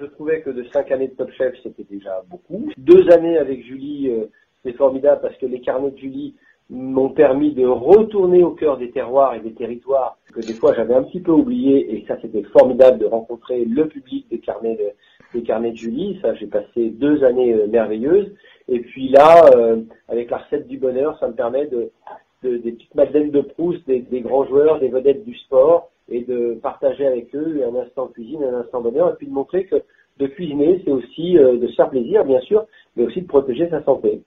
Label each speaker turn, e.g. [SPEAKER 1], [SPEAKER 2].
[SPEAKER 1] Je trouvais que de cinq années de Top Chef, c'était déjà beaucoup. Deux années avec Julie, euh, c'est formidable parce que les carnets de Julie m'ont permis de retourner au cœur des terroirs et des territoires que des fois j'avais un petit peu oublié et ça c'était formidable de rencontrer le public des carnets de, Julie. Ça j'ai passé deux années euh, merveilleuses et puis là euh, avec la recette du bonheur ça me permet de, de des petites madeleines de Proust des, grands joueurs, des vedettes du sport et de partager avec eux un instant cuisine, un instant bonheur et puis de montrer que de cuisiner c'est aussi euh, de se faire plaisir bien sûr mais aussi de protéger sa santé.